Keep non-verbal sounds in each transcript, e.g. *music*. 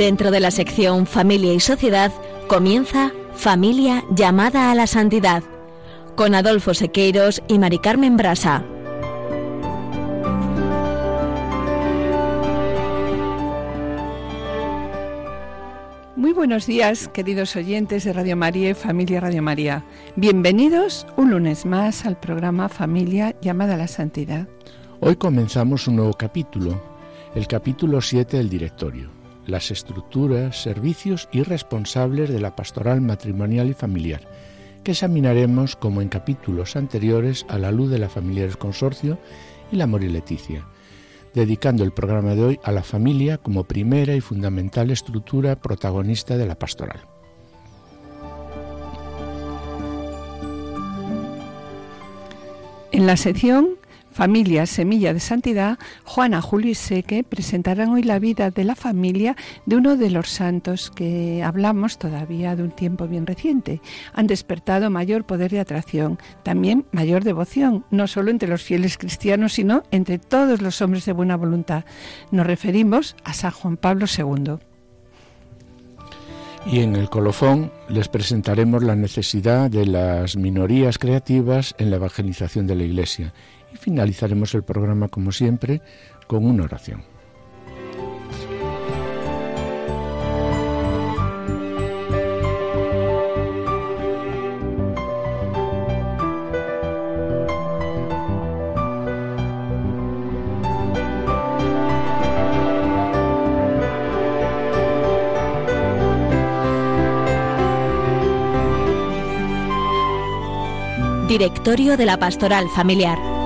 Dentro de la sección Familia y Sociedad comienza Familia llamada a la santidad con Adolfo Sequeiros y Mari Carmen Brasa. Muy buenos días, queridos oyentes de Radio María y Familia Radio María. Bienvenidos un lunes más al programa Familia llamada a la Santidad. Hoy comenzamos un nuevo capítulo, el capítulo 7 del directorio, las estructuras, servicios y responsables de la pastoral matrimonial y familiar, que examinaremos como en capítulos anteriores a la luz de la familia del consorcio y la Amor y Leticia dedicando el programa de hoy a la familia como primera y fundamental estructura protagonista de la pastoral. En la sección Familia Semilla de Santidad, Juana, Julio y Seque presentarán hoy la vida de la familia de uno de los santos que hablamos todavía de un tiempo bien reciente. Han despertado mayor poder de atracción, también mayor devoción, no solo entre los fieles cristianos, sino entre todos los hombres de buena voluntad. Nos referimos a San Juan Pablo II. Y en el colofón les presentaremos la necesidad de las minorías creativas en la evangelización de la Iglesia y finalizaremos el programa como siempre con una oración. Directorio de la Pastoral Familiar.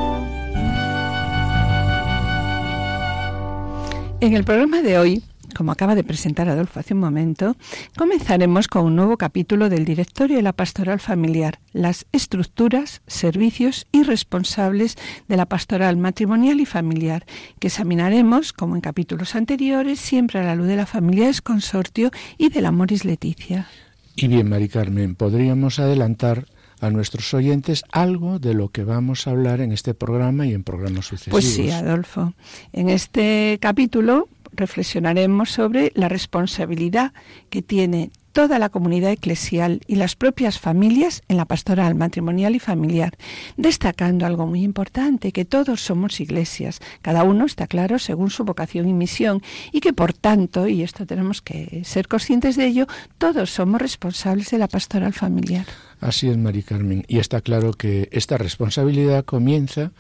En el programa de hoy, como acaba de presentar Adolfo hace un momento, comenzaremos con un nuevo capítulo del Directorio de la Pastoral Familiar, las estructuras, servicios y responsables de la pastoral matrimonial y familiar, que examinaremos, como en capítulos anteriores, siempre a la luz de la familia es consortio y del Amoris Leticia. Y bien, Mari Carmen, podríamos adelantar a nuestros oyentes algo de lo que vamos a hablar en este programa y en programas sucesivos. Pues sí, Adolfo. En este capítulo reflexionaremos sobre la responsabilidad que tiene toda la comunidad eclesial y las propias familias en la pastoral matrimonial y familiar, destacando algo muy importante, que todos somos iglesias, cada uno está claro según su vocación y misión, y que por tanto, y esto tenemos que ser conscientes de ello, todos somos responsables de la pastoral familiar. Así es, Mari Carmen, y está claro que esta responsabilidad comienza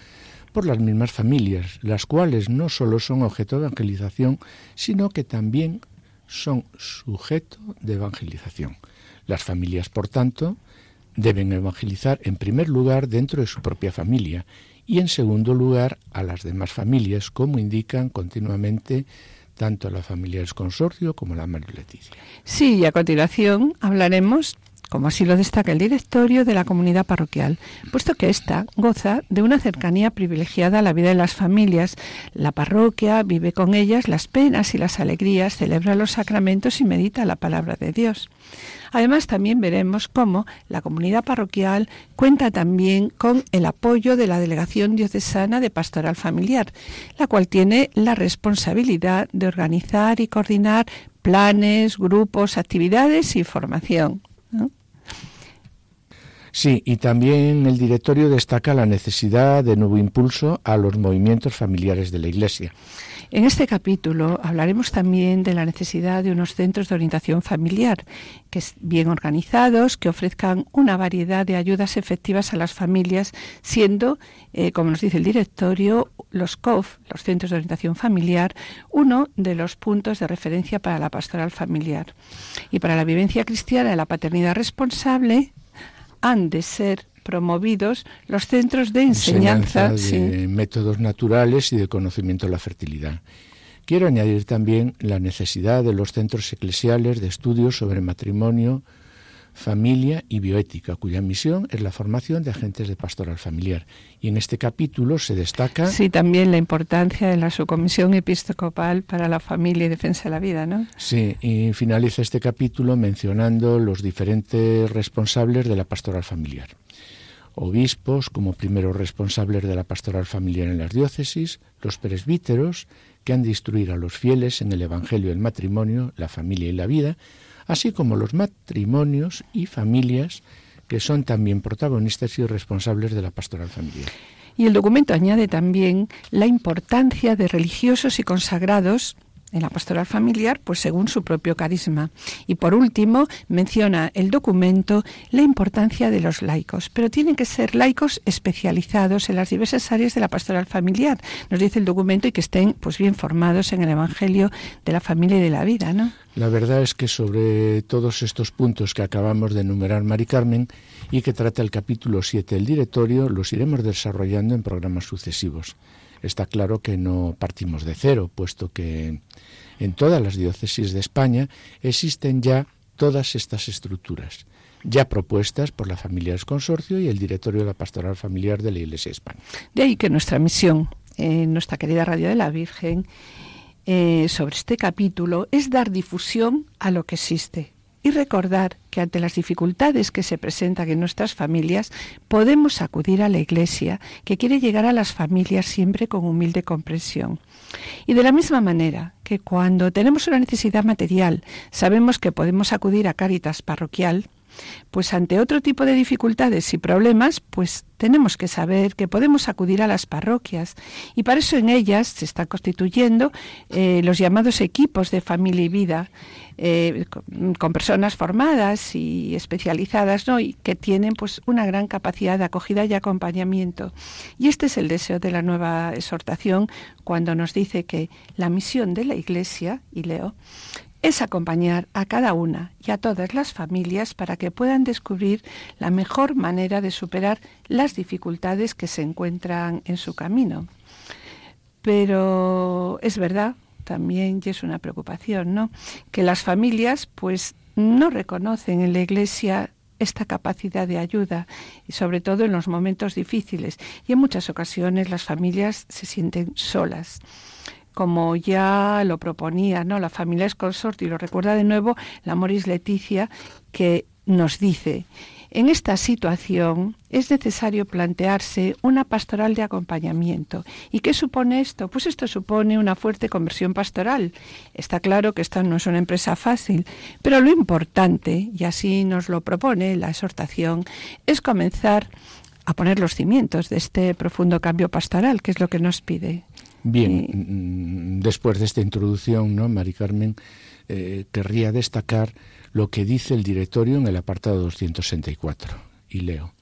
por las mismas familias, las cuales no solo son objeto de evangelización, sino que también son sujeto de evangelización. Las familias, por tanto, deben evangelizar en primer lugar dentro de su propia familia y en segundo lugar a las demás familias, como indican continuamente tanto la familia del consorcio como la María Leticia. Sí, y a continuación hablaremos como así lo destaca el directorio de la comunidad parroquial, puesto que ésta goza de una cercanía privilegiada a la vida de las familias. La parroquia vive con ellas las penas y las alegrías, celebra los sacramentos y medita la palabra de Dios. Además, también veremos cómo la comunidad parroquial cuenta también con el apoyo de la Delegación Diocesana de Pastoral Familiar, la cual tiene la responsabilidad de organizar y coordinar planes, grupos, actividades y formación. Sí, y también el directorio destaca la necesidad de nuevo impulso a los movimientos familiares de la Iglesia. En este capítulo hablaremos también de la necesidad de unos centros de orientación familiar, que bien organizados, que ofrezcan una variedad de ayudas efectivas a las familias, siendo, eh, como nos dice el directorio, los COF, los centros de orientación familiar, uno de los puntos de referencia para la pastoral familiar. Y para la vivencia cristiana de la paternidad responsable, han de ser promovidos los centros de enseñanza, de métodos naturales y de conocimiento de la fertilidad. Quiero añadir también la necesidad de los centros eclesiales de estudios sobre matrimonio, familia y bioética, cuya misión es la formación de agentes de pastoral familiar. Y en este capítulo se destaca... Sí, también la importancia de la subcomisión episcopal para la familia y defensa de la vida, ¿no? Sí, y finaliza este capítulo mencionando los diferentes responsables de la pastoral familiar. Obispos como primeros responsables de la pastoral familiar en las diócesis, los presbíteros, que han de instruir a los fieles en el Evangelio del matrimonio, la familia y la vida, así como los matrimonios y familias que son también protagonistas y responsables de la pastoral familiar. Y el documento añade también la importancia de religiosos y consagrados en la pastoral familiar, pues según su propio carisma. Y por último, menciona el documento la importancia de los laicos, pero tienen que ser laicos especializados en las diversas áreas de la pastoral familiar, nos dice el documento, y que estén pues bien formados en el Evangelio de la familia y de la vida, ¿no? La verdad es que sobre todos estos puntos que acabamos de enumerar, Mari Carmen, y que trata el capítulo 7 del directorio, los iremos desarrollando en programas sucesivos. Está claro que no partimos de cero, puesto que en todas las diócesis de España existen ya todas estas estructuras, ya propuestas por la familia del consorcio y el directorio de la pastoral familiar de la Iglesia España. De ahí que nuestra misión en nuestra querida Radio de la Virgen eh, sobre este capítulo es dar difusión a lo que existe, y recordar que ante las dificultades que se presentan en nuestras familias podemos acudir a la Iglesia, que quiere llegar a las familias siempre con humilde comprensión. Y de la misma manera que cuando tenemos una necesidad material sabemos que podemos acudir a Cáritas parroquial, pues ante otro tipo de dificultades y problemas, pues tenemos que saber que podemos acudir a las parroquias y para eso en ellas se están constituyendo eh, los llamados equipos de familia y vida eh, con, personas formadas y especializadas ¿no? y que tienen pues una gran capacidad de acogida y acompañamiento y este es el deseo de la nueva exhortación cuando nos dice que la misión de la Iglesia y leo es acompañar a cada una y a todas las familias para que puedan descubrir la mejor manera de superar las dificultades que se encuentran en su camino. Pero es verdad también, y es una preocupación, ¿no? Que las familias, pues, no reconocen en la Iglesia esta capacidad de ayuda y sobre todo en los momentos difíciles y en muchas ocasiones las familias se sienten solas como ya lo proponía, ¿no? La familia es consorte y lo recuerda de nuevo la Moris Leticia que nos dice en esta situación es necesario plantearse una pastoral de acompañamiento. ¿Y qué supone esto? Pues esto supone una fuerte conversión pastoral. Está claro que esta no es una empresa fácil, pero lo importante, y así nos lo propone la exhortación, es comenzar a poner los cimientos de este profundo cambio pastoral, que es lo que nos pide. Bien, mm, después de esta introducción, ¿no, Mari Carmen? Eh, querría destacar lo que dice el directorio en el apartado 264. Y leo.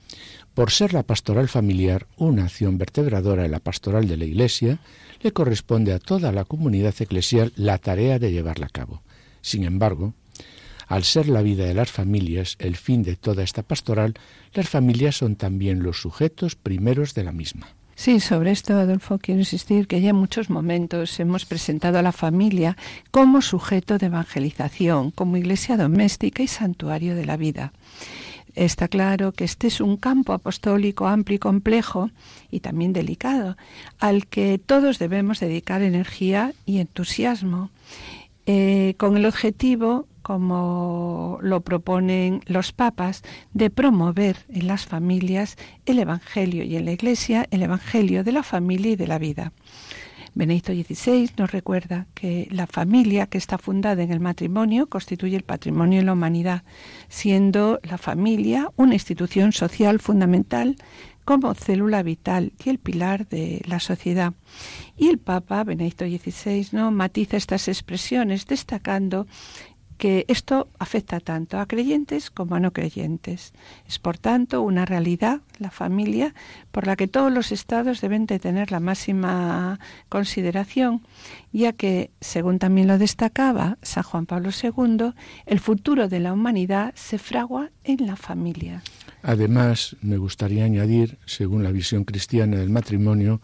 Por ser la pastoral familiar una acción vertebradora de la pastoral de la Iglesia, le corresponde a toda la comunidad eclesial la tarea de llevarla a cabo. Sin embargo, al ser la vida de las familias el fin de toda esta pastoral, las familias son también los sujetos primeros de la misma. Sí, sobre esto, Adolfo, quiero insistir que ya en muchos momentos hemos presentado a la familia como sujeto de evangelización, como iglesia doméstica y santuario de la vida. Está claro que este es un campo apostólico amplio y complejo y también delicado, al que todos debemos dedicar energía y entusiasmo, eh, con el objetivo como lo proponen los papas, de promover en las familias el Evangelio y en la Iglesia el Evangelio de la familia y de la vida. Benedicto XVI nos recuerda que la familia que está fundada en el matrimonio constituye el patrimonio de la humanidad, siendo la familia una institución social fundamental como célula vital y el pilar de la sociedad. Y el Papa Benedicto XVI no matiza estas expresiones destacando que esto afecta tanto a creyentes como a no creyentes. Es por tanto una realidad, la familia, por la que todos los estados deben de tener la máxima consideración, ya que, según también lo destacaba San Juan Pablo II, el futuro de la humanidad se fragua en la familia. Además, me gustaría añadir, según la visión cristiana del matrimonio,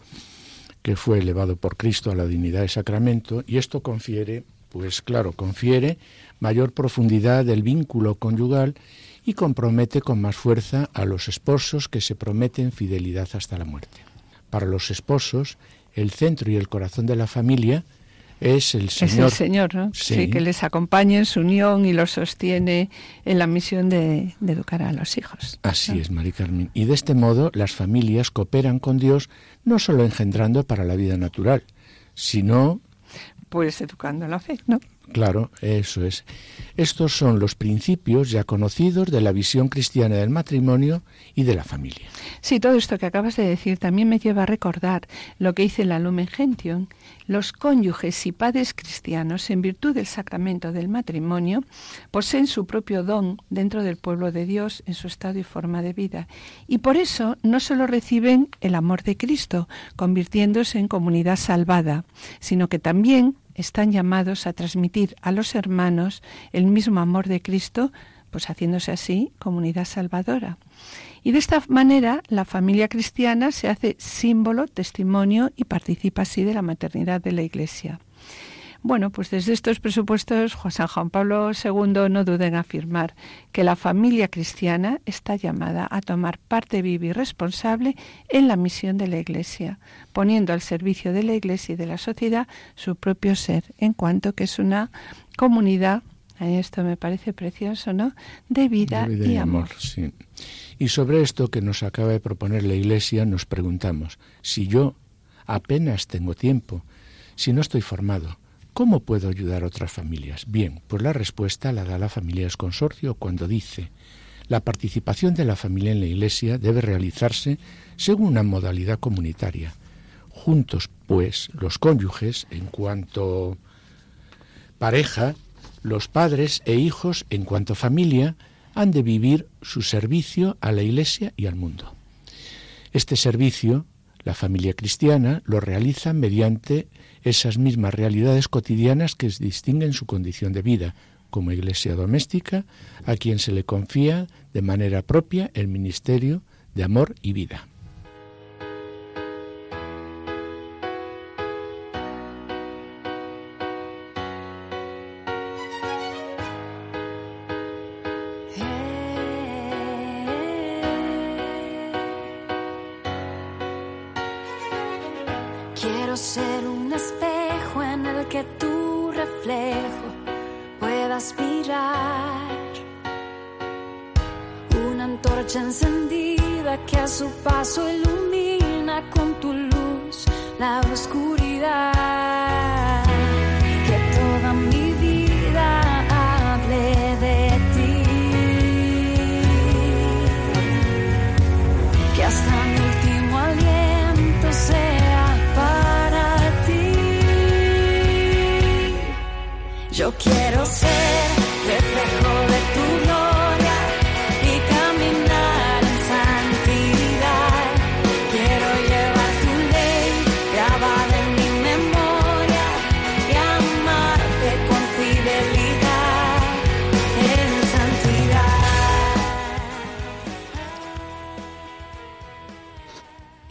que fue elevado por Cristo a la dignidad de sacramento, y esto confiere, pues claro, confiere mayor profundidad del vínculo conyugal y compromete con más fuerza a los esposos que se prometen fidelidad hasta la muerte. Para los esposos, el centro y el corazón de la familia es el Señor. Es el Señor, ¿no? Sí. que les acompaña en su unión y los sostiene en la misión de, educar a los hijos. Así es, Mari Carmen. Y de este modo las familias cooperan con Dios no solo engendrando para la vida natural, sino pues educando la fe, ¿no? Claro, eso es. Estos son los principios ya conocidos de la visión cristiana del matrimonio y de la familia. Sí, todo esto que acabas de decir también me lleva a recordar lo que dice la Lumen Gentium. Los cónyuges y padres cristianos, en virtud del sacramento del matrimonio, poseen su propio don dentro del pueblo de Dios en su estado y forma de vida. Y por eso no solo reciben el amor de Cristo, convirtiéndose en comunidad salvada, sino que también están llamados a transmitir a los hermanos el mismo amor de Cristo, pues haciéndose así comunidad salvadora. Y de esta manera la familia cristiana se hace símbolo, testimonio y participa así de la maternidad de la Iglesia. Bueno, pues desde estos presupuestos, San Juan Pablo II no duda en afirmar que la familia cristiana está llamada a tomar parte viva y responsable en la misión de la Iglesia, poniendo al servicio de la Iglesia y de la sociedad su propio ser, en cuanto que es una comunidad, esto me parece precioso, ¿no?, de vida, y, amor. Sí. Y sobre esto que nos acaba de proponer la Iglesia nos preguntamos, si yo apenas tengo tiempo, si no estoy formado, ¿Cómo puedo ayudar a otras familias? Bien, pues la respuesta la da la familia consorcio cuando dice la participación de la familia en la Iglesia debe realizarse según una modalidad comunitaria. Juntos, pues, los cónyuges, en cuanto pareja, los padres e hijos, en cuanto familia, han de vivir su servicio a la Iglesia y al mundo. Este servicio, la familia cristiana, lo realiza mediante esas mismas realidades cotidianas que distinguen su condición de vida, como iglesia doméstica, a quien se le confía de manera propia el ministerio de amor y vida.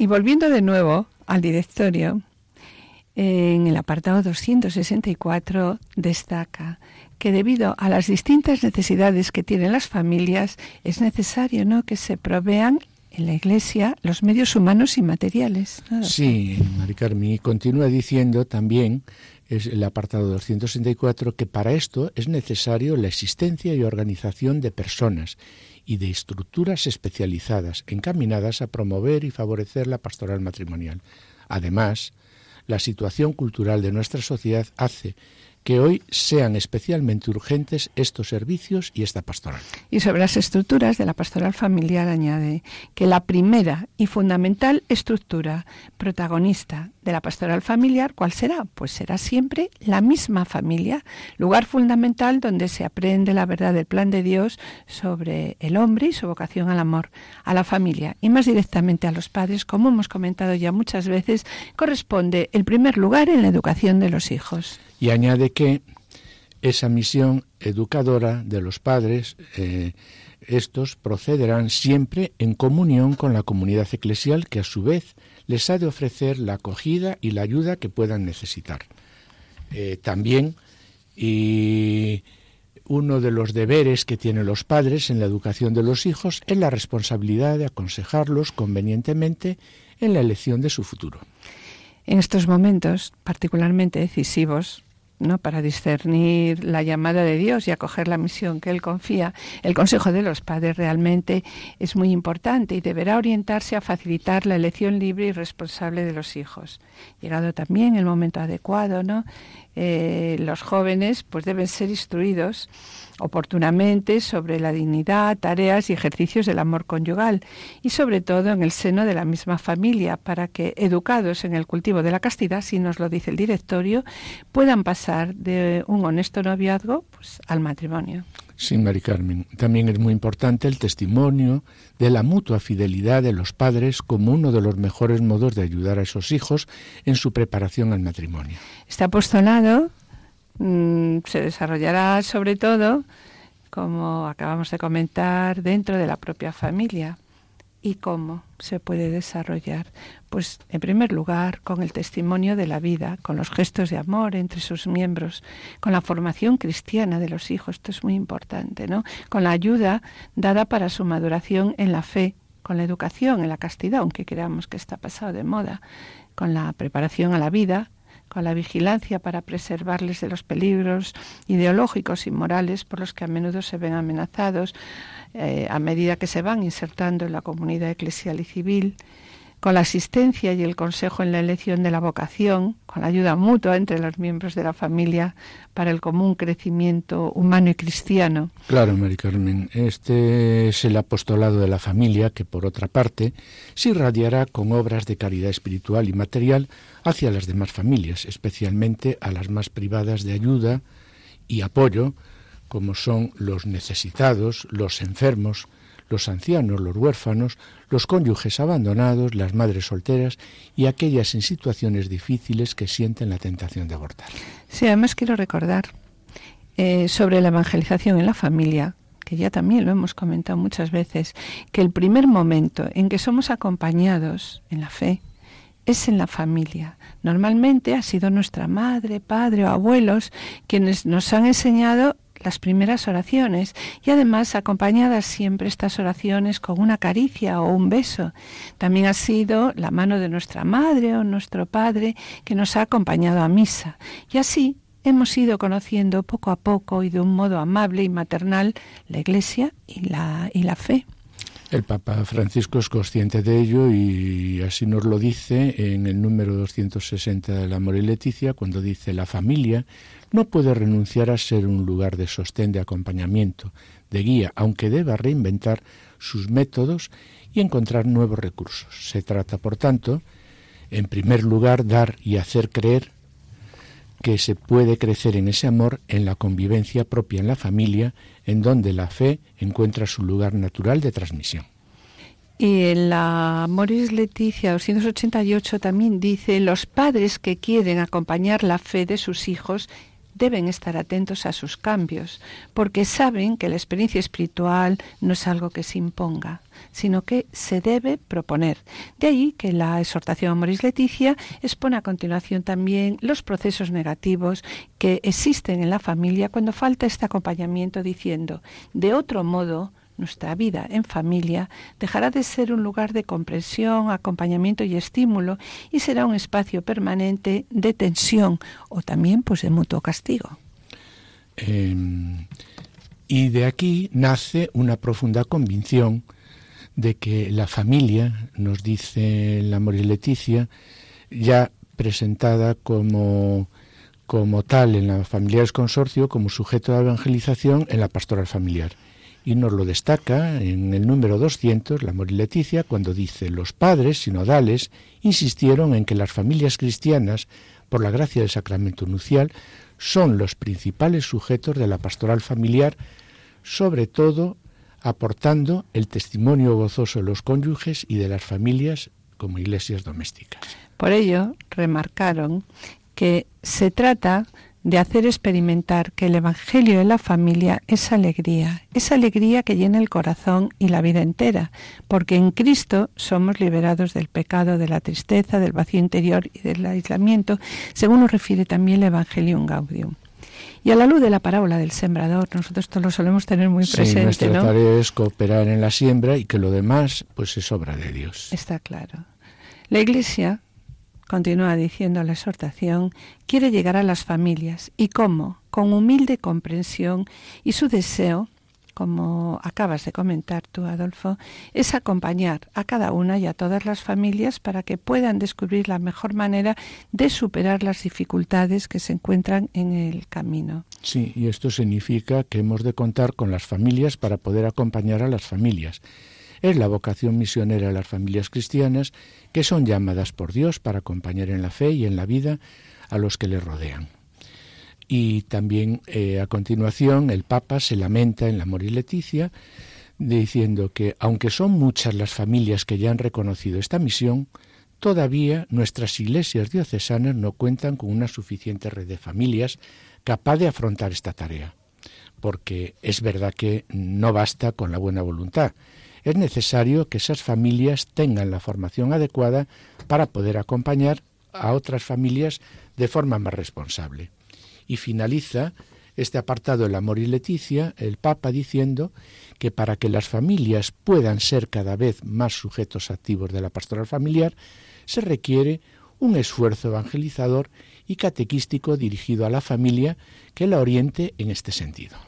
Volviendo de nuevo al directorio, en el apartado 264 destaca que debido a las distintas necesidades que tienen las familias es necesario ¿no? que se provean en la Iglesia los medios humanos y materiales. Sí, Mari Carmen, continúa diciendo también es el apartado 264 que para esto es necesario la existencia y organización de personas y de estructuras especializadas encaminadas a promover y favorecer la pastoral matrimonial. Además, la situación cultural de nuestra sociedad hace que hoy sean especialmente urgentes estos servicios y esta pastoral. Y sobre las estructuras de la pastoral familiar añade que la primera y fundamental estructura protagonista de la pastoral familiar, ¿cuál será? Pues será siempre la misma familia, lugar fundamental donde se aprende la verdad del plan de Dios sobre el hombre y su vocación al amor, a la familia y más directamente a los padres, como hemos comentado ya muchas veces, corresponde el primer lugar en la educación de los hijos. Y añade que esa misión educadora de los padres, eh, estos procederán siempre en comunión con la comunidad eclesial que a su vez les ha de ofrecer la acogida y la ayuda que puedan necesitar. Eh, también, y uno de los deberes que tienen los padres en la educación de los hijos es la responsabilidad de aconsejarlos convenientemente en la elección de su futuro. En estos momentos particularmente decisivos ¿no? para discernir la llamada de Dios y acoger la misión que Él confía, el consejo de los padres realmente es muy importante y deberá orientarse a facilitar la elección libre y responsable de los hijos. Llegado también el momento adecuado, ¿no? Eh, los jóvenes pues deben ser instruidos oportunamente sobre la dignidad, tareas y ejercicios del amor conyugal y sobre todo en el seno de la misma familia para que, educados en el cultivo de la castidad, si nos lo dice el directorio, puedan pasar de un honesto noviazgo pues, al matrimonio. Sí, Mari Carmen. También es muy importante el testimonio de la mutua fidelidad de los padres como uno de los mejores modos de ayudar a esos hijos en su preparación al matrimonio. Este apostolado Mm, se desarrollará sobre todo, como acabamos de comentar, dentro de la propia familia. ¿Y cómo se puede desarrollar? Pues en primer lugar con el testimonio de la vida, con los gestos de amor entre sus miembros, con la formación cristiana de los hijos, esto es muy importante, ¿no? Con la ayuda dada para su maduración en la fe, con la educación en la castidad, aunque creamos que está pasado de moda, con la preparación a la vida, con la vigilancia para preservarles de los peligros ideológicos y morales por los que a menudo se ven amenazados eh, a medida que se van insertando en la comunidad eclesial y civil, con la asistencia y el consejo en la elección de la vocación, con la ayuda mutua entre los miembros de la familia para el común crecimiento humano y cristiano. Claro, Mari Carmen, este es el apostolado de la familia que, por otra parte, se irradiará con obras de caridad espiritual y material hacia las demás familias, especialmente a las más privadas de ayuda y apoyo, como son los necesitados, los enfermos, los ancianos, los huérfanos, los cónyuges abandonados, las madres solteras y aquellas en situaciones difíciles que sienten la tentación de abortar. Sí, además quiero recordar eh, sobre la evangelización en la familia, que ya también lo hemos comentado muchas veces, que el primer momento en que somos acompañados en la fe es en la familia. Normalmente ha sido nuestra madre, padre o abuelos quienes nos han enseñado las primeras oraciones y además acompañadas siempre estas oraciones con una caricia o un beso. También ha sido la mano de nuestra madre o nuestro padre que nos ha acompañado a misa. Y así hemos ido conociendo poco a poco y de un modo amable y maternal la Iglesia y la, y la fe. El Papa Francisco es consciente de ello y así nos lo dice en el número 260 del Amor y Leticia, cuando dice la familia no puede renunciar a ser un lugar de sostén, de acompañamiento, de guía, aunque deba reinventar sus métodos y encontrar nuevos recursos. Se trata, por tanto, en primer lugar, dar y hacer creer que se puede crecer en ese amor, en la convivencia propia en la familia, en donde la fe encuentra su lugar natural de transmisión. Y en la Moris Leticia 288 también dice, los padres que quieren acompañar la fe de sus hijos deben estar atentos a sus cambios, porque saben que la experiencia espiritual no es algo que se imponga, sino que se debe proponer. De ahí que la exhortación a Moris Leticia expone a continuación también los procesos negativos que existen en la familia cuando falta este acompañamiento diciendo, de otro modo, nuestra vida en familia dejará de ser un lugar de comprensión, acompañamiento y estímulo y será un espacio permanente de tensión o también pues de mutuo castigo. Em, y de aquí nace una profunda convicción de que la familia, nos dice la Moris Leticia, ya presentada como, como tal en la Familiares Consorcio, como sujeto de evangelización en la pastoral familiar y nos lo destaca en el número 200, la Mori Leticia, cuando dice, los padres sinodales insistieron en que las familias cristianas, por la gracia del sacramento nucial, son los principales sujetos de la pastoral familiar, sobre todo aportando el testimonio gozoso de los cónyuges y de las familias como iglesias domésticas. Por ello, remarcaron que se trata de hacer experimentar que el Evangelio de la familia es alegría, es alegría que llena el corazón y la vida entera, porque en Cristo somos liberados del pecado, de la tristeza, del vacío interior y del aislamiento, según nos refiere también el Evangelium Gaudium. Y a la luz de la parábola del sembrador, nosotros esto lo solemos tener muy presente, nuestra tarea es cooperar en la siembra y que lo demás pues es obra de Dios. Está claro. La Iglesia continúa diciendo la exhortación, quiere llegar a las familias. ¿Y cómo? Con humilde comprensión y su deseo como acabas de comentar tú, Adolfo, es acompañar a cada una y a todas las familias para que puedan descubrir la mejor manera de superar las dificultades que se encuentran en el camino. Sí, y esto significa que hemos de contar con las familias para poder acompañar a las familias. Es la vocación misionera de las familias cristianas que son llamadas por Dios para acompañar en la fe y en la vida a los que les rodean. Y también eh, a continuación el Papa se lamenta en la Amor Leticia diciendo que aunque son muchas las familias que ya han reconocido esta misión, todavía nuestras iglesias diocesanas no cuentan con una suficiente red de familias capaz de afrontar esta tarea. Porque es verdad que no basta con la buena voluntad. Es necesario que esas familias tengan la formación adecuada para poder acompañar a otras familias de forma más responsable y finaliza este apartado El amor y Leticia, el Papa diciendo que para que las familias puedan ser cada vez más sujetos activos de la pastoral familiar, se requiere un esfuerzo evangelizador y catequístico dirigido a la familia que la oriente en este sentido.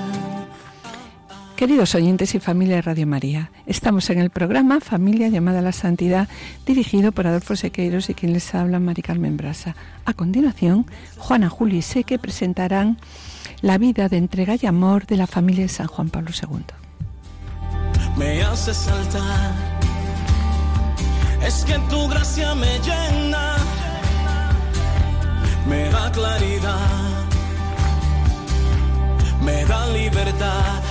Queridos oyentes y familia de Radio María, estamos en el programa Familia llamada a la Santidad, dirigido por Adolfo Sequeiros y quien les habla, Mari Carmen Brasa. A continuación, Juana, Julio y Seque presentarán la vida de entrega y amor de la familia de San Juan Pablo II. Me hace saltar, es que tu gracia me llena, me da claridad, me da libertad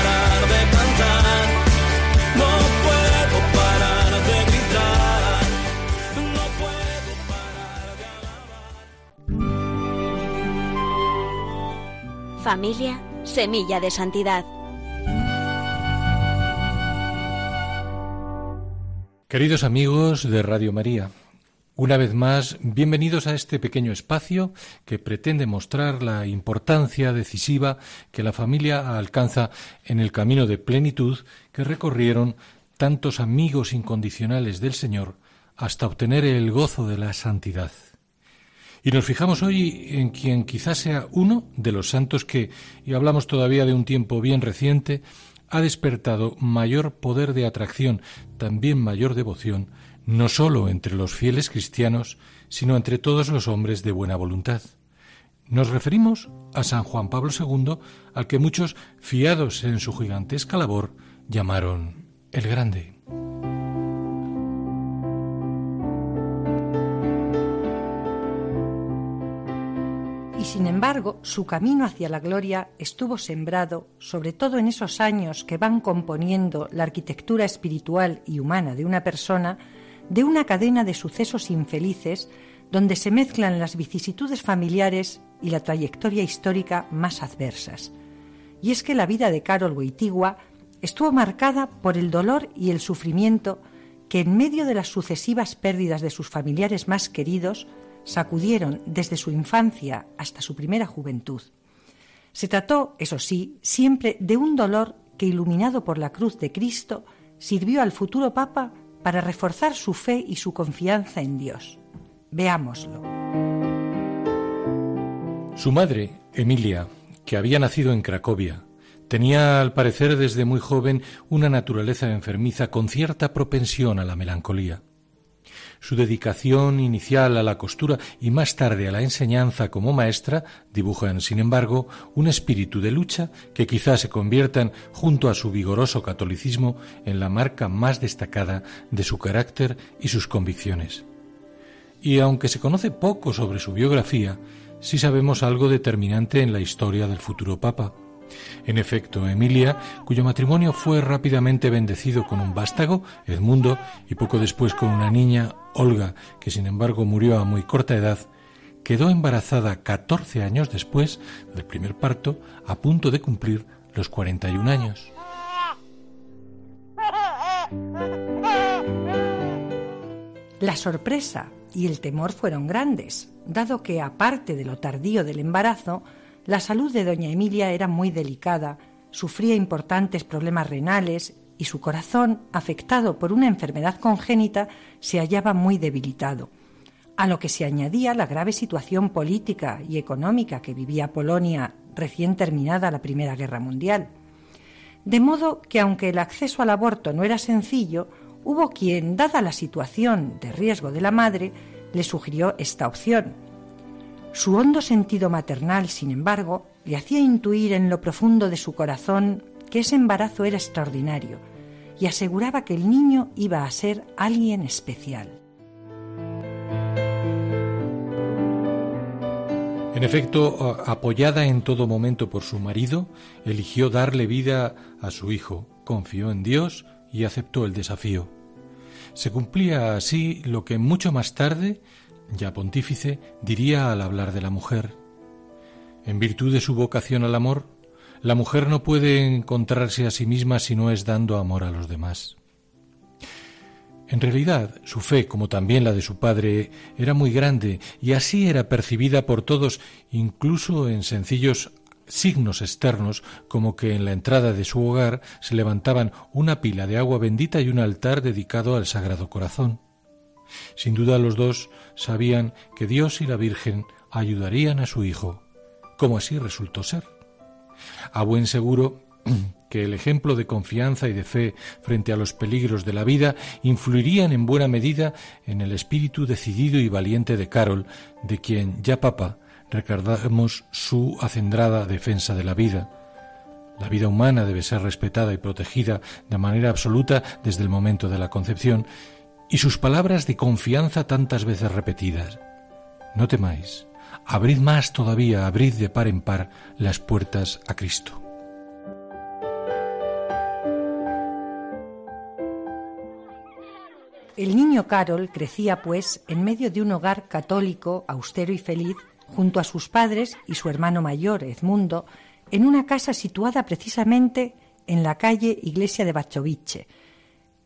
Familia, semilla de santidad. Queridos amigos de Radio María, una vez más, bienvenidos a este pequeño espacio que pretende mostrar la importancia decisiva que la familia alcanza en el camino de plenitud que recorrieron tantos amigos incondicionales del Señor hasta obtener el gozo de la santidad. Y nos fijamos hoy en quien quizás sea uno de los santos que, y hablamos todavía de un tiempo bien reciente, ha despertado mayor poder de atracción, también mayor devoción, no sólo entre los fieles cristianos, sino entre todos los hombres de buena voluntad. Nos referimos a San Juan Pablo II, al que muchos, fiados en su gigantesca labor, llamaron el Grande. Sin embargo su camino hacia la gloria estuvo sembrado, sobre todo en esos años que van componiendo la arquitectura espiritual y humana de una persona, de una cadena de sucesos infelices donde se mezclan las vicisitudes familiares y la trayectoria histórica más adversas. Y es que la vida de Carol Wojtyła estuvo marcada por el dolor y el sufrimiento que en medio de las sucesivas pérdidas de sus familiares más queridos sacudieron desde su infancia hasta su primera juventud. Se trató, eso sí, siempre de un dolor que, iluminado por la cruz de Cristo, sirvió al futuro Papa para reforzar su fe y su confianza en Dios. Veámoslo. Su madre, Emilia, que había nacido en Cracovia, Tenía, al parecer, desde muy joven una naturaleza enfermiza con cierta propensión a la melancolía. Su dedicación inicial a la costura y más tarde a la enseñanza como maestra dibujan, sin embargo, un espíritu de lucha que quizás se conviertan, junto a su vigoroso catolicismo, en la marca más destacada de su carácter y sus convicciones. Y aunque se conoce poco sobre su biografía, sí sabemos algo determinante en la historia del futuro Papa. En efecto, Emilia, cuyo matrimonio fue rápidamente bendecido con un vástago, Edmundo, y poco después con una niña, Olga, que sin embargo murió a muy corta edad, quedó embarazada 14 años después del primer parto, a punto de cumplir los 41 años. La sorpresa y el temor fueron grandes, dado que, aparte de lo tardío del embarazo, la salud de doña Emilia era muy delicada, sufría importantes problemas renales y su corazón, afectado por una enfermedad congénita, se hallaba muy debilitado, a lo que se añadía la grave situación política y económica que vivía Polonia recién terminada la Primera Guerra Mundial. De modo que aunque el acceso al aborto no era sencillo, hubo quien, dada la situación de riesgo de la madre, le sugirió esta opción, su hondo sentido maternal, sin embargo, le hacía intuir en lo profundo de su corazón que ese embarazo era extraordinario y aseguraba que el niño iba a ser alguien especial. En efecto, apoyada en todo momento por su marido, eligió darle vida a su hijo, confió en Dios y aceptó el desafío. Se cumplía así lo que mucho más tarde ya pontífice, diría al hablar de la mujer. En virtud de su vocación al amor, la mujer no puede encontrarse a sí misma si no es dando amor a los demás. En realidad, su fe, como también la de su padre, era muy grande y así era percibida por todos, incluso en sencillos signos externos, como que en la entrada de su hogar se levantaban una pila de agua bendita y un altar dedicado al Sagrado Corazón. Sin duda los dos sabían que Dios y la Virgen ayudarían a su hijo, como así resultó ser. A buen seguro *clears throat* que el ejemplo de confianza y de fe frente a los peligros de la vida influirían en buena medida en el espíritu decidido y valiente de Carol, de quien ya papa recordamos su acendrada defensa de la vida. La vida humana debe ser respetada y protegida de manera absoluta desde el momento de la concepción, y sus palabras de confianza tantas veces repetidas. No temáis, abrid más todavía, abrid de par en par las puertas a Cristo. El niño Carol crecía, pues, en medio de un hogar católico, austero y feliz, junto a sus padres y su hermano mayor, Edmundo, en una casa situada precisamente en la calle Iglesia de Bachovice,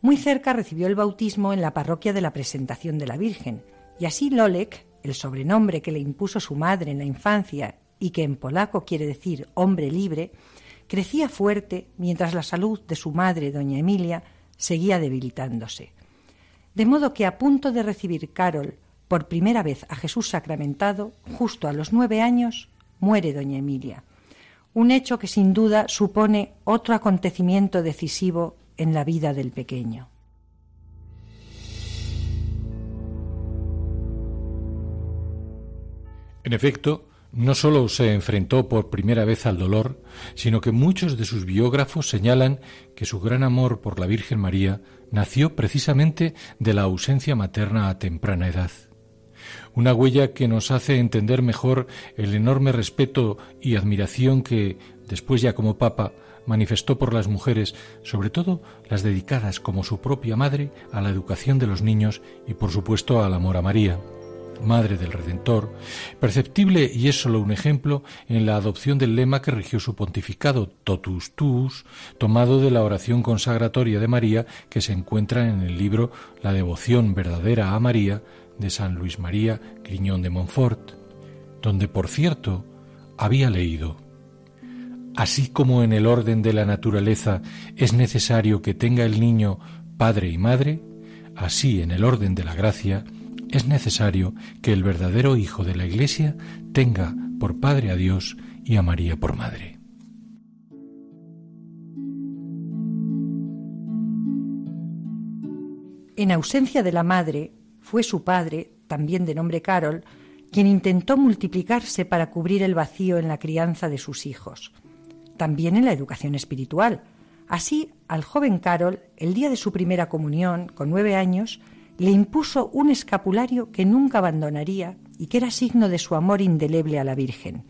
muy cerca recibió el bautismo en la parroquia de la Presentación de la Virgen, y así Lolek, el sobrenombre que le impuso su madre en la infancia y que en polaco quiere decir hombre libre, crecía fuerte mientras la salud de su madre, doña Emilia, seguía debilitándose. De modo que a punto de recibir Carol por primera vez a Jesús sacramentado, justo a los nueve años, muere doña Emilia. Un hecho que sin duda supone otro acontecimiento decisivo en la vida del pequeño. En efecto, no sólo se enfrentó por primera vez al dolor, sino que muchos de sus biógrafos señalan que su gran amor por la Virgen María nació precisamente de la ausencia materna a temprana edad. Una huella que nos hace entender mejor el enorme respeto y admiración que, después ya como Papa, manifestó por las mujeres, sobre todo las dedicadas como su propia madre a la educación de los niños y por supuesto al amor a María, Madre del Redentor, perceptible y es solo un ejemplo en la adopción del lema que rigió su pontificado, totus tuus, tomado de la oración consagratoria de María que se encuentra en el libro La devoción verdadera a María de San Luis María Griñón de Montfort, donde por cierto había leído Así como en el orden de la naturaleza es necesario que tenga el niño padre y madre, así en el orden de la gracia es necesario que el verdadero hijo de la Iglesia tenga por padre a Dios y a María por madre. En ausencia de la madre, fue su padre, también de nombre Carol, quien intentó multiplicarse para cubrir el vacío en la crianza de sus hijos también en la educación espiritual. Así, al joven Carol, el día de su primera comunión, con nueve años, le impuso un escapulario que nunca abandonaría y que era signo de su amor indeleble a la Virgen.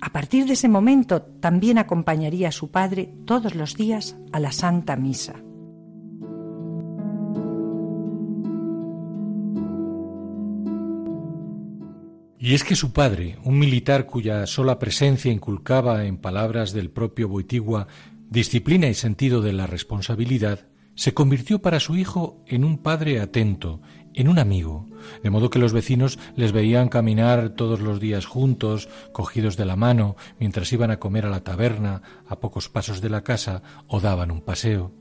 A partir de ese momento también acompañaría a su padre todos los días a la Santa Misa. Y es que su padre, un militar cuya sola presencia inculcaba en palabras del propio Boitigua disciplina y sentido de la responsabilidad, se convirtió para su hijo en un padre atento, en un amigo, de modo que los vecinos les veían caminar todos los días juntos, cogidos de la mano, mientras iban a comer a la taberna, a pocos pasos de la casa, o daban un paseo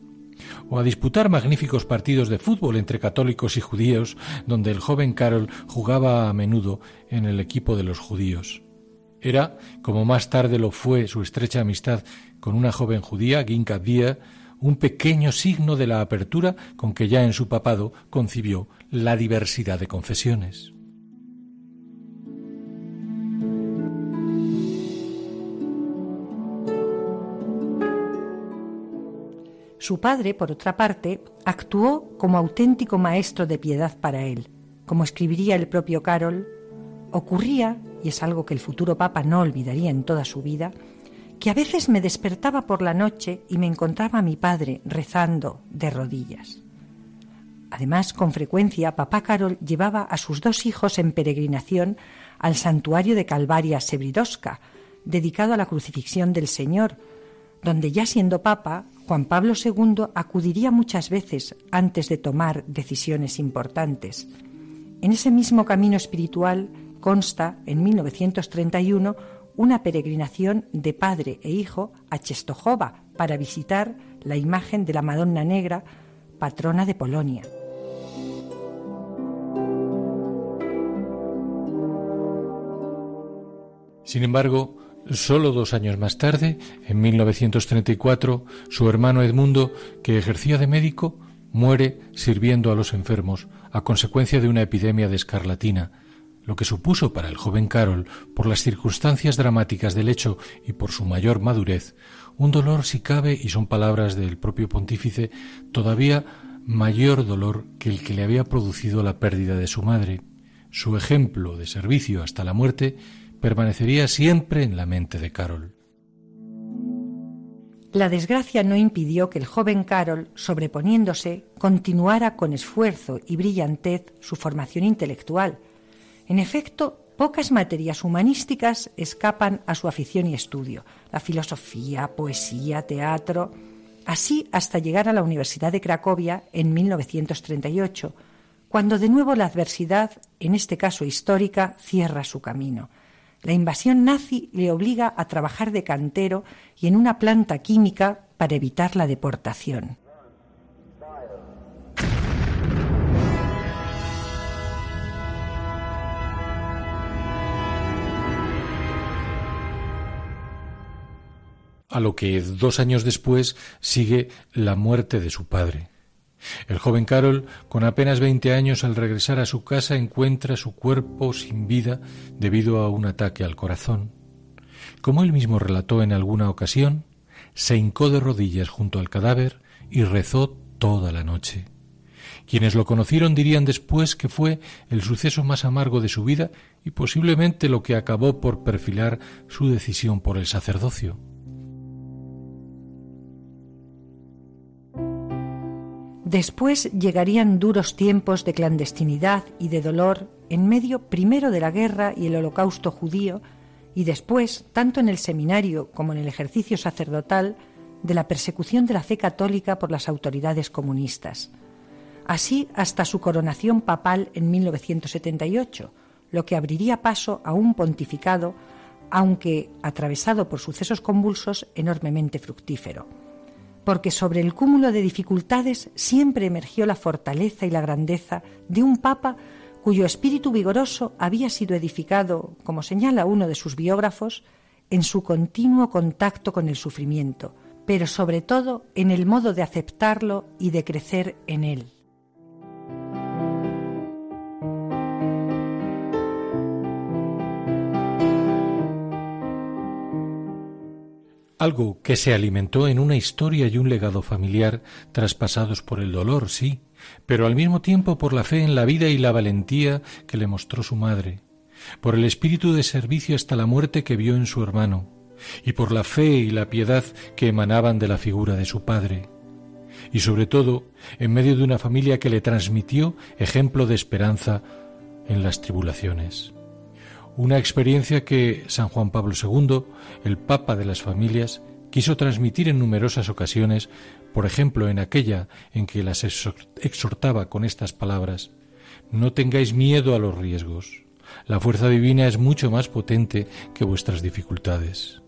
o a disputar magníficos partidos de fútbol entre católicos y judíos, donde el joven Carol jugaba a menudo en el equipo de los judíos. Era, como más tarde lo fue su estrecha amistad con una joven judía, Ginka Dia, un pequeño signo de la apertura con que ya en su papado concibió la diversidad de confesiones. Su padre, por otra parte, actuó como auténtico maestro de piedad para él. Como escribiría el propio Carol, ocurría, y es algo que el futuro Papa no olvidaría en toda su vida, que a veces me despertaba por la noche y me encontraba a mi padre rezando de rodillas. Además, con frecuencia, papá Carol llevaba a sus dos hijos en peregrinación al santuario de Calvaria Sebridosca, dedicado a la crucifixión del Señor, donde ya siendo papa, Juan Pablo II acudiría muchas veces antes de tomar decisiones importantes. En ese mismo camino espiritual consta, en 1931, una peregrinación de padre e hijo a Czestochowa para visitar la imagen de la Madonna Negra, patrona de Polonia. Sin embargo, Solo dos años más tarde, en 1934, su hermano Edmundo, que ejercía de médico, muere sirviendo a los enfermos a consecuencia de una epidemia de escarlatina, lo que supuso para el joven Carol, por las circunstancias dramáticas del hecho y por su mayor madurez, un dolor si cabe, y son palabras del propio pontífice, todavía mayor dolor que el que le había producido la pérdida de su madre. Su ejemplo de servicio hasta la muerte permanecería siempre en la mente de Carol. La desgracia no impidió que el joven Carol, sobreponiéndose, continuara con esfuerzo y brillantez su formación intelectual. En efecto, pocas materias humanísticas escapan a su afición y estudio, la filosofía, poesía, teatro, así hasta llegar a la Universidad de Cracovia en 1938, cuando de nuevo la adversidad, en este caso histórica, cierra su camino. La invasión nazi le obliga a trabajar de cantero y en una planta química para evitar la deportación. A lo que dos años después sigue la muerte de su padre. El joven Carol, con apenas veinte años, al regresar a su casa encuentra su cuerpo sin vida debido a un ataque al corazón. Como él mismo relató en alguna ocasión, se hincó de rodillas junto al cadáver y rezó toda la noche. Quienes lo conocieron dirían después que fue el suceso más amargo de su vida y posiblemente lo que acabó por perfilar su decisión por el sacerdocio. Después llegarían duros tiempos de clandestinidad y de dolor en medio primero de la guerra y el holocausto judío y después, tanto en el seminario como en el ejercicio sacerdotal, de la persecución de la fe católica por las autoridades comunistas. Así hasta su coronación papal en 1978, lo que abriría paso a un pontificado, aunque atravesado por sucesos convulsos, enormemente fructífero porque sobre el cúmulo de dificultades siempre emergió la fortaleza y la grandeza de un papa cuyo espíritu vigoroso había sido edificado, como señala uno de sus biógrafos, en su continuo contacto con el sufrimiento, pero sobre todo en el modo de aceptarlo y de crecer en él. Algo que se alimentó en una historia y un legado familiar traspasados por el dolor, sí, pero al mismo tiempo por la fe en la vida y la valentía que le mostró su madre, por el espíritu de servicio hasta la muerte que vio en su hermano, y por la fe y la piedad que emanaban de la figura de su padre, y sobre todo en medio de una familia que le transmitió ejemplo de esperanza en las tribulaciones. Una experiencia que San Juan Pablo II, el Papa de las familias, quiso transmitir en numerosas ocasiones, por ejemplo en aquella en que las exhortaba con estas palabras, No tengáis miedo a los riesgos. La fuerza divina es mucho más potente que vuestras dificultades.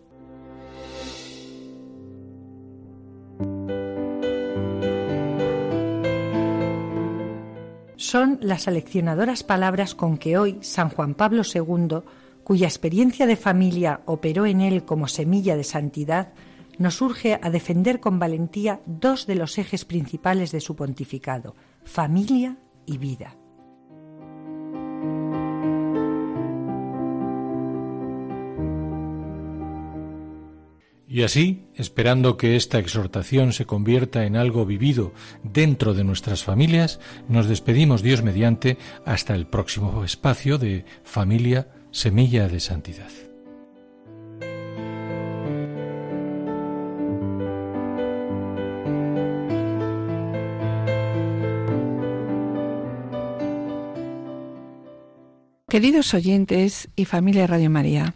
Son las aleccionadoras palabras con que hoy San Juan Pablo II, cuya experiencia de familia operó en él como semilla de santidad, nos urge a defender con valentía dos de los ejes principales de su pontificado, familia y vida. Y así, esperando que esta exhortación se convierta en algo vivido dentro de nuestras familias, nos despedimos Dios mediante hasta el próximo espacio de Familia Semilla de Santidad. Queridos oyentes y familia Radio María,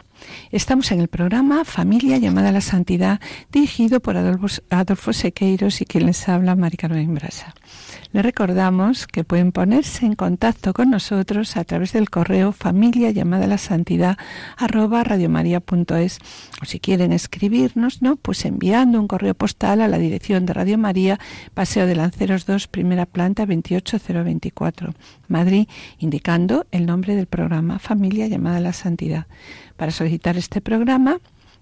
estamos en el programa Familia llamada a la Santidad, dirigido por Adolfo, Sequeiros y quien les habla, Mari Carmen Brasa. Les recordamos que pueden ponerse en contacto con nosotros a través del correo familia llamada a la santidad arroba radiomaria.es o si quieren escribirnos, ¿no? Pues enviando un correo postal a la dirección de Radio María, Paseo de Lanceros 2, primera planta 28024, Madrid, indicando el nombre del programa Familia llamada a la santidad. Para solicitar este programa,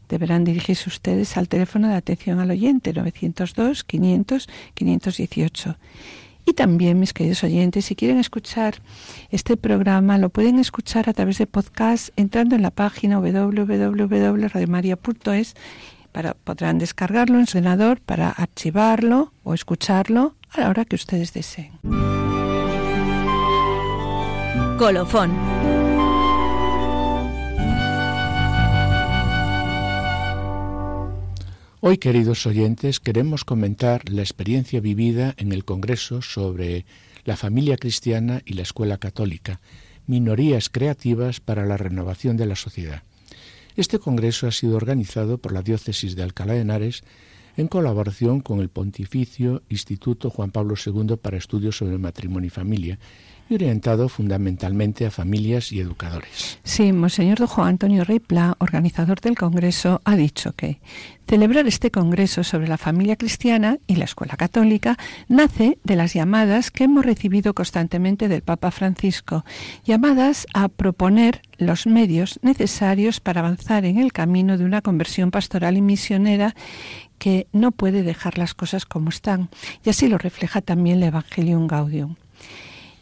deberán dirigirse ustedes al teléfono de atención al oyente 902 500 518 y también, mis queridos oyentes, si quieren escuchar este programa, lo pueden escuchar a través de podcast entrando en la página www.radiomaria.es. Podrán descargarlo en su ordenador para archivarlo o escucharlo a la hora que ustedes deseen. Colofón Hoy, queridos oyentes, queremos comentar la experiencia vivida en el Congreso sobre la familia cristiana y la escuela católica, minorías creativas para la renovación de la sociedad. Este Congreso ha sido organizado por la Diócesis de Alcalá de Henares en colaboración con el Pontificio Instituto Juan Pablo II para Estudios sobre Matrimonio y Familia y orientado fundamentalmente a familias y educadores. Sí, Monseñor don Juan Antonio Rey Pla, organizador del Congreso, ha dicho que celebrar este Congreso sobre la familia cristiana y la escuela católica nace de las llamadas que hemos recibido constantemente del Papa Francisco, llamadas a proponer los medios necesarios para avanzar en el camino de una conversión pastoral y misionera que no puede dejar las cosas como están. Y así lo refleja también el Evangelium Gaudium.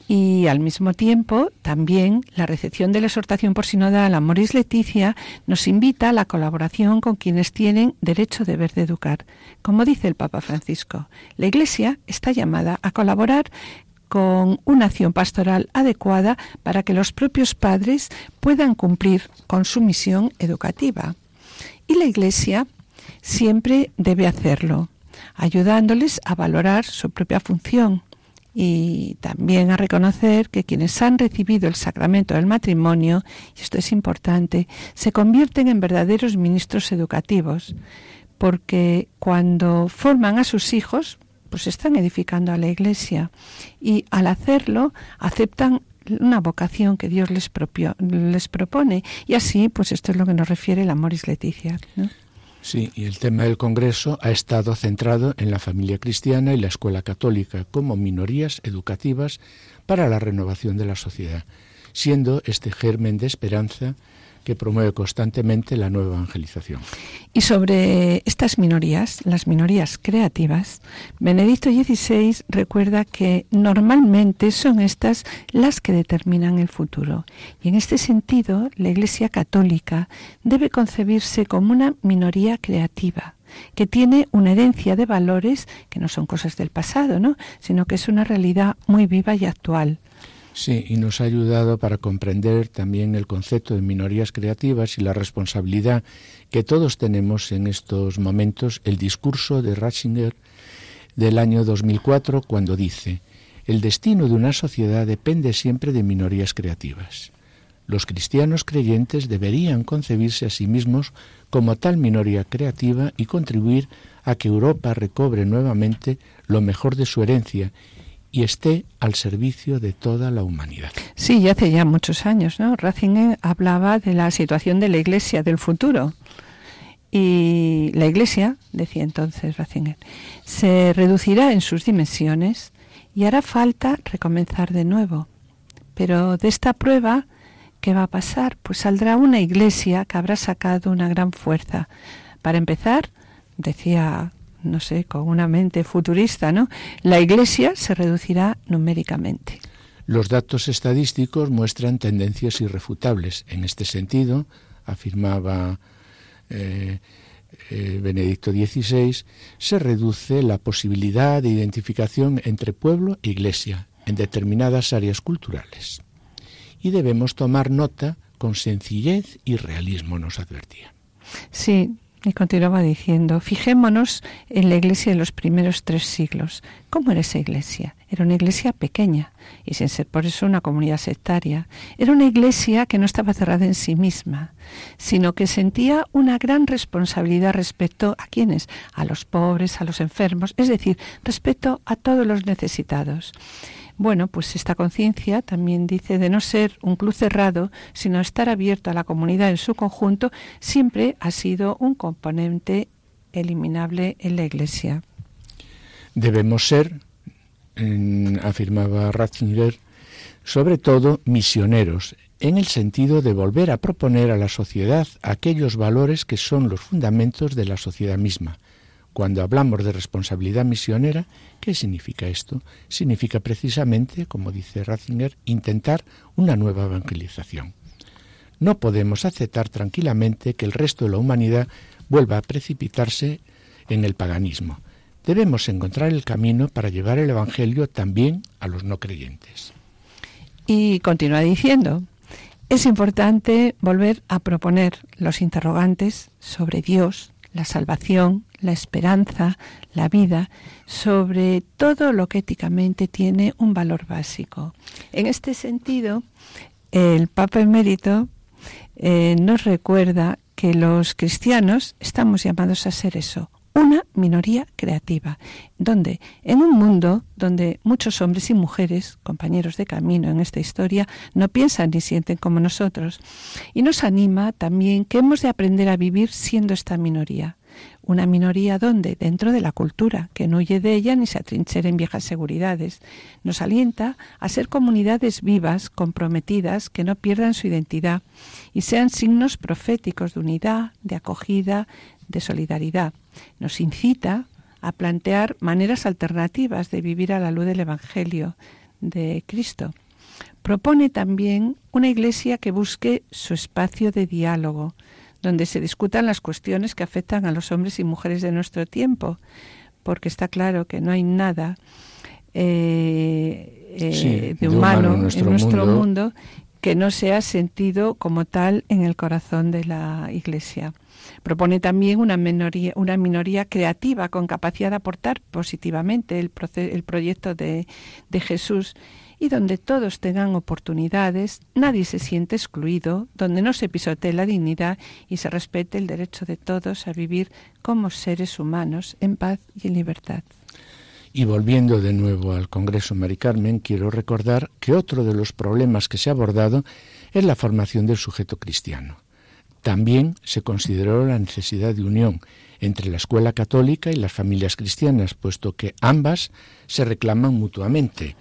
Y al mismo tiempo, también la recepción de la exhortación por sinodal Amoris Leticia nos invita a la colaboración con quienes tienen derecho deber de educar. Como dice el Papa Francisco, la Iglesia está llamada a colaborar con una acción pastoral adecuada para que los propios padres puedan cumplir con su misión educativa. Y la Iglesia siempre debe hacerlo, ayudándoles a valorar su propia función y también a reconocer que quienes han recibido el sacramento del matrimonio, y esto es importante, se convierten en verdaderos ministros educativos, porque cuando forman a sus hijos, pues están edificando a la Iglesia y al hacerlo aceptan una vocación que Dios les, les propone y así pues esto es lo que nos refiere el Amoris Leticia. ¿no? Sí, y el tema del Congreso ha estado centrado en la familia cristiana y la escuela católica como minorías educativas para la renovación de la sociedad, siendo este germen de esperanza que promueve constantemente la nueva evangelización. Y sobre estas minorías, las minorías creativas, Benedicto XVI recuerda que normalmente son estas las que determinan el futuro. Y en este sentido, la Iglesia Católica debe concebirse como una minoría creativa que tiene una herencia de valores que no son cosas del pasado, ¿no? sino que es una realidad muy viva y actual. Sí, y nos ha ayudado para comprender también el concepto de minorías creativas y la responsabilidad que todos tenemos en estos momentos el discurso de Ratzinger del año 2004 cuando dice, el destino de una sociedad depende siempre de minorías creativas. Los cristianos creyentes deberían concebirse a sí mismos como tal minoría creativa y contribuir a que Europa recobre nuevamente lo mejor de su herencia y esté al servicio de toda la humanidad. Sí, hace ya muchos años, ¿no? Ratzinger hablaba de la situación de la Iglesia del futuro. Y la Iglesia, decía entonces Ratzinger, se reducirá en sus dimensiones y hará falta recomenzar de nuevo. Pero de esta prueba, ¿qué va a pasar? Pues saldrá una Iglesia que habrá sacado una gran fuerza. Para empezar, decía no sé, con una mente futurista, ¿no? La Iglesia se reducirá numéricamente. Los datos estadísticos muestran tendencias irrefutables. En este sentido, afirmaba eh, eh, Benedicto XVI, se reduce la posibilidad de identificación entre pueblo e iglesia en determinadas áreas culturales. Y debemos tomar nota con sencillez y realismo, nos advertía. Sí, y continuaba diciendo, fijémonos en la iglesia de los primeros tres siglos. ¿Cómo era esa iglesia? Era una iglesia pequeña y sin ser por eso una comunidad sectaria. Era una iglesia que no estaba cerrada en sí misma, sino que sentía una gran responsabilidad respecto a quienes, a los pobres, a los enfermos, es decir, respecto a todos los necesitados. Bueno, pues esta conciencia también dice de no ser un club cerrado, sino estar abierto a la comunidad en su conjunto, siempre ha sido un componente eliminable en la Iglesia. Debemos ser, afirmaba Ratzinger, sobre todo misioneros, en el sentido de volver a proponer a la sociedad aquellos valores que son los fundamentos de la sociedad misma, cuando hablamos de responsabilidad misionera, ¿qué significa esto? Significa precisamente, como dice Ratzinger, intentar una nueva evangelización. No podemos aceptar tranquilamente que el resto de la humanidad vuelva a precipitarse en el paganismo. Debemos encontrar el camino para llevar el Evangelio también a los no creyentes. Y continúa diciendo, es importante volver a proponer los interrogantes sobre Dios, la salvación, la esperanza, la vida, sobre todo lo que éticamente tiene un valor básico. En este sentido, el Papa Emérito eh, nos recuerda que los cristianos estamos llamados a ser eso, una minoría creativa, donde en un mundo donde muchos hombres y mujeres, compañeros de camino en esta historia, no piensan ni sienten como nosotros, y nos anima también que hemos de aprender a vivir siendo esta minoría. Una minoría donde, dentro de la cultura, que no huye de ella ni se atrinchera en viejas seguridades, nos alienta a ser comunidades vivas, comprometidas, que no pierdan su identidad y sean signos proféticos de unidad, de acogida, de solidaridad. Nos incita a plantear maneras alternativas de vivir a la luz del Evangelio de Cristo. Propone también una iglesia que busque su espacio de diálogo, donde se discutan las cuestiones que afectan a los hombres y mujeres de nuestro tiempo, porque está claro que no hay nada eh, eh, de, humano en nuestro, mundo. que no sea sentido como tal en el corazón de la Iglesia. Propone también una minoría, una minoría creativa con capacidad de aportar positivamente el, el proyecto de, de Jesús y donde todos tengan oportunidades, nadie se siente excluido, donde no se pisotee la dignidad y se respete el derecho de todos a vivir como seres humanos en paz y en libertad. Y volviendo de nuevo al Congreso Mari Carmen, quiero recordar que otro de los problemas que se ha abordado es la formación del sujeto cristiano. También se consideró la necesidad de unión entre la escuela católica y las familias cristianas, puesto que ambas se reclaman mutuamente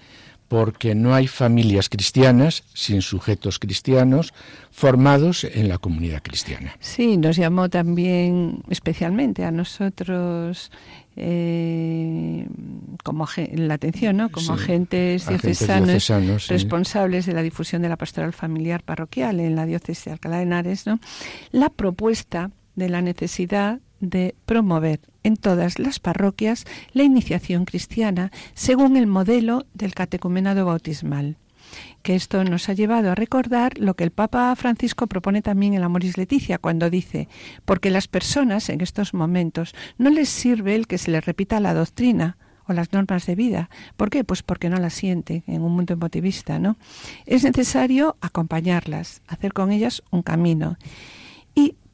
porque no hay familias cristianas sin sujetos cristianos formados en la comunidad cristiana. Sí, nos llamó también especialmente a nosotros eh, como la atención, ¿no? Como agentes diocesanos, responsables de la difusión de la pastoral familiar parroquial en la diócesis de Alcalá de Henares, ¿no? La propuesta de la necesidad de promover en todas las parroquias la iniciación cristiana según el modelo del catecumenado bautismal que esto nos ha llevado a recordar lo que el Papa Francisco propone también en la Moris Leticia cuando dice, porque las personas en estos momentos no les sirve el que se les repita la doctrina o las normas de vida. ¿Por qué? Pues porque no las sienten en un mundo emotivista, ¿no? Es necesario acompañarlas, hacer con ellas un camino.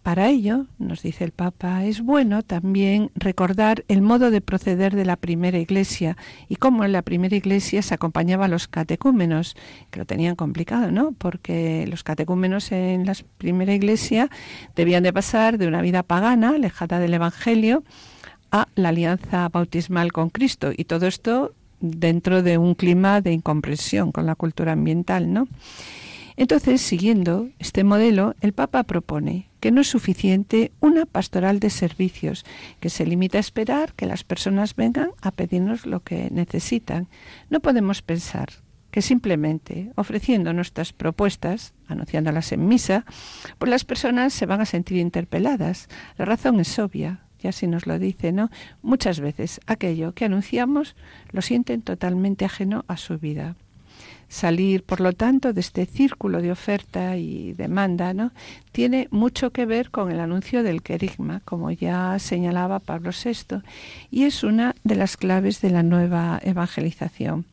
Para ello, nos dice el Papa, es bueno también recordar el modo de proceder de la primera iglesia y cómo en la primera iglesia se acompañaba a los catecúmenos, que lo tenían complicado, ¿no? Porque los catecúmenos en la primera iglesia debían de pasar de una vida pagana, alejada del Evangelio, a la alianza bautismal con Cristo y todo esto dentro de un clima de incomprensión con la cultura ambiental, ¿no? Entonces, siguiendo este modelo, el Papa propone que no es suficiente una pastoral de servicios que se limita a esperar que las personas vengan a pedirnos lo que necesitan. No podemos pensar que simplemente ofreciendo nuestras propuestas, anunciándolas en misa, pues las personas se van a sentir interpeladas. La razón es obvia, ya si nos lo dice, ¿no? Muchas veces aquello que anunciamos lo sienten totalmente ajeno a su vida. Salir, por lo tanto, de este círculo de oferta y demanda, ¿no? Tiene mucho que ver con el anuncio del querigma, como ya señalaba Pablo VI, y es una de las claves de la nueva evangelización.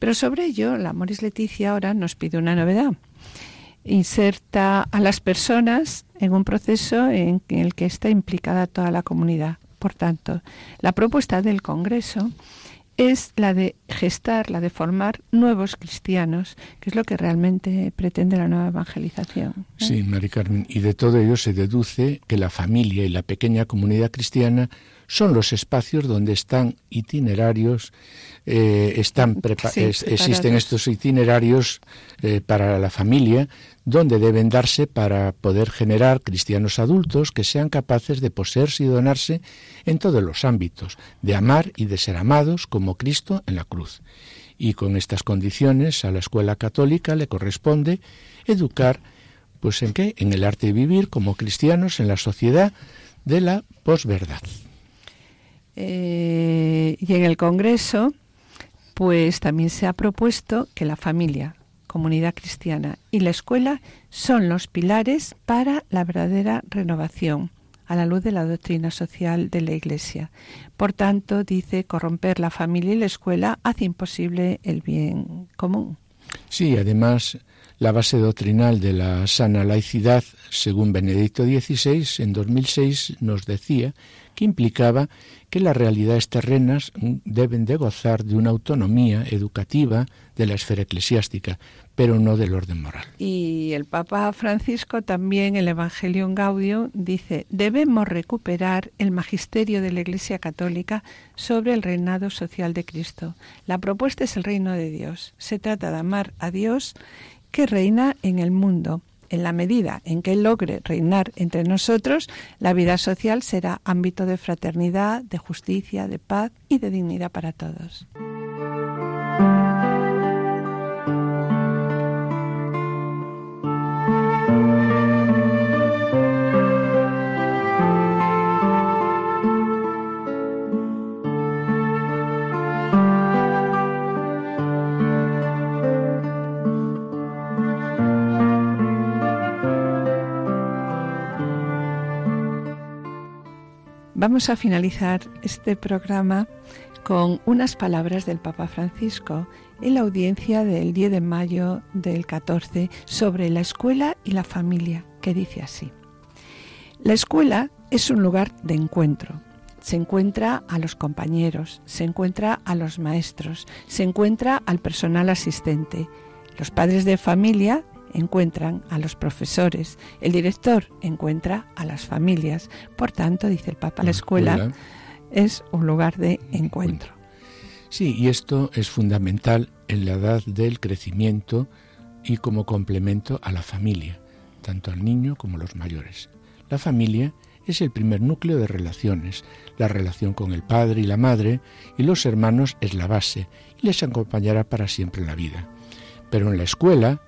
Pero sobre ello, la Moris Leticia ahora nos pide una novedad. Inserta a las personas en un proceso en el que está implicada toda la comunidad. Por tanto, la propuesta del Congreso es la de gestar, la de formar nuevos cristianos, que es lo que realmente pretende la nueva evangelización. Sí, Mari Carmen, y de todo ello se deduce que la familia y la pequeña comunidad cristiana son los espacios donde están itinerarios, eh, están existen estos itinerarios eh, para la familia, donde deben darse para poder generar cristianos adultos que sean capaces de poseerse y donarse en todos los ámbitos, de amar y de ser amados como Cristo en la cruz. Y con estas condiciones a la escuela católica le corresponde educar, pues en qué? En el arte de vivir como cristianos en la sociedad de la posverdad. Eh, y en el Congreso, pues también se ha propuesto que la familia, comunidad cristiana y la escuela son los pilares para la verdadera renovación a la luz de la doctrina social de la Iglesia. Por tanto, dice, corromper la familia y la escuela hace imposible el bien común. Sí, además, la base doctrinal de la sana laicidad, según Benedicto XVI, en 2006 nos decía que implicaba que las realidades terrenas deben de gozar de una autonomía educativa de la esfera eclesiástica, pero no del orden moral. Y el Papa Francisco también, el Evangelium Gaudium, dice, debemos recuperar el magisterio de la Iglesia Católica sobre el reinado social de Cristo. La propuesta es el reino de Dios. Se trata de amar a Dios que reina en el mundo en la medida en que logre reinar entre nosotros, la vida social será ámbito de fraternidad, de justicia, de paz y de dignidad para todos. Vamos a finalizar este programa con unas palabras del Papa Francisco en la audiencia del 10 de mayo del 14 sobre la escuela y la familia, que dice así. La escuela es un lugar de encuentro. Se encuentra a los compañeros, se encuentra a los maestros, se encuentra al personal asistente. Los padres de familia encuentran a los profesores, el director encuentra a las familias. Por tanto, dice el Papa, la escuela, es un lugar de encuentro. Sí, y esto es fundamental en la edad del crecimiento y como complemento a la familia, tanto al niño como a los mayores. La familia es el primer núcleo de relaciones. La relación con el padre y la madre y los hermanos es la base y les acompañará para siempre en la vida. Pero en la escuela,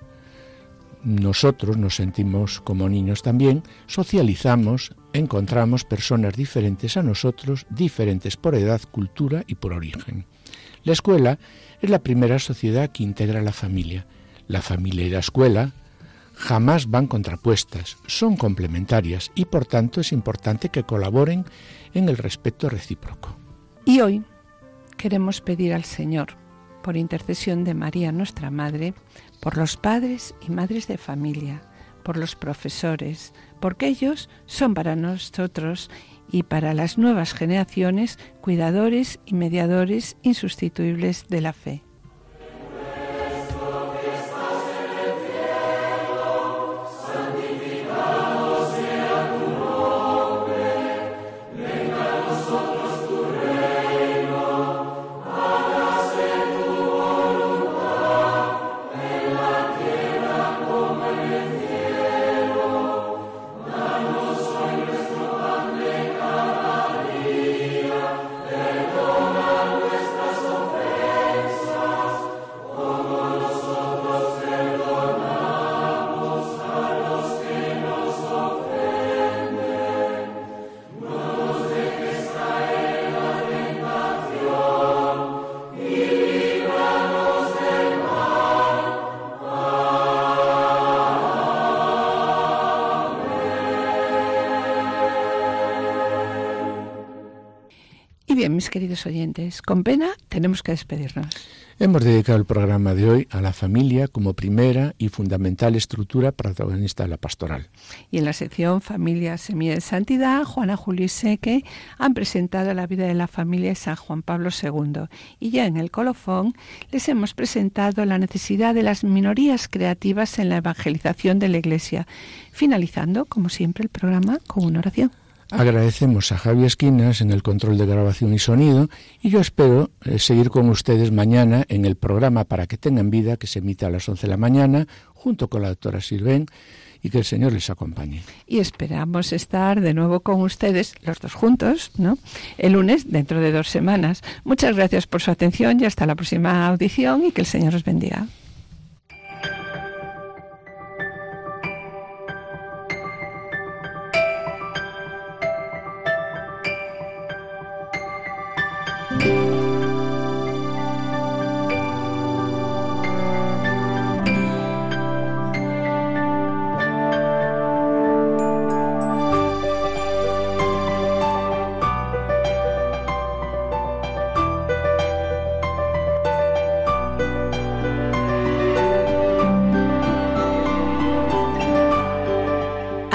nosotros nos sentimos como niños también, socializamos, encontramos personas diferentes a nosotros, diferentes por edad, cultura y por origen. La escuela es la primera sociedad que integra la familia. La familia y la escuela jamás van contrapuestas, son complementarias y por tanto es importante que colaboren en el respeto recíproco. Y hoy queremos pedir al Señor, por intercesión de María nuestra Madre, por los padres y madres de familia, por los profesores, porque ellos son para nosotros y para las nuevas generaciones cuidadores y mediadores insustituibles de la fe. Queridos oyentes, con pena tenemos que despedirnos. Hemos dedicado el programa de hoy a la familia como primera y fundamental estructura protagonista de la pastoral. Y en la sección Familia Semilla de Santidad, Juana Julio y Seque han presentado la vida de la familia de San Juan Pablo II. Y ya en el colofón les hemos presentado la necesidad de las minorías creativas en la evangelización de la Iglesia, finalizando, como siempre, el programa con una oración. Agradecemos a Javi Esquinas en el control de grabación y sonido y yo espero eh, seguir con ustedes mañana en el programa Para que tengan vida que se emite a las 11 de la mañana junto con la doctora Silven y que el Señor les acompañe. Y esperamos estar de nuevo con ustedes, los dos juntos, ¿no? El lunes, dentro de dos semanas. Muchas gracias por su atención y hasta la próxima audición y que el Señor os bendiga.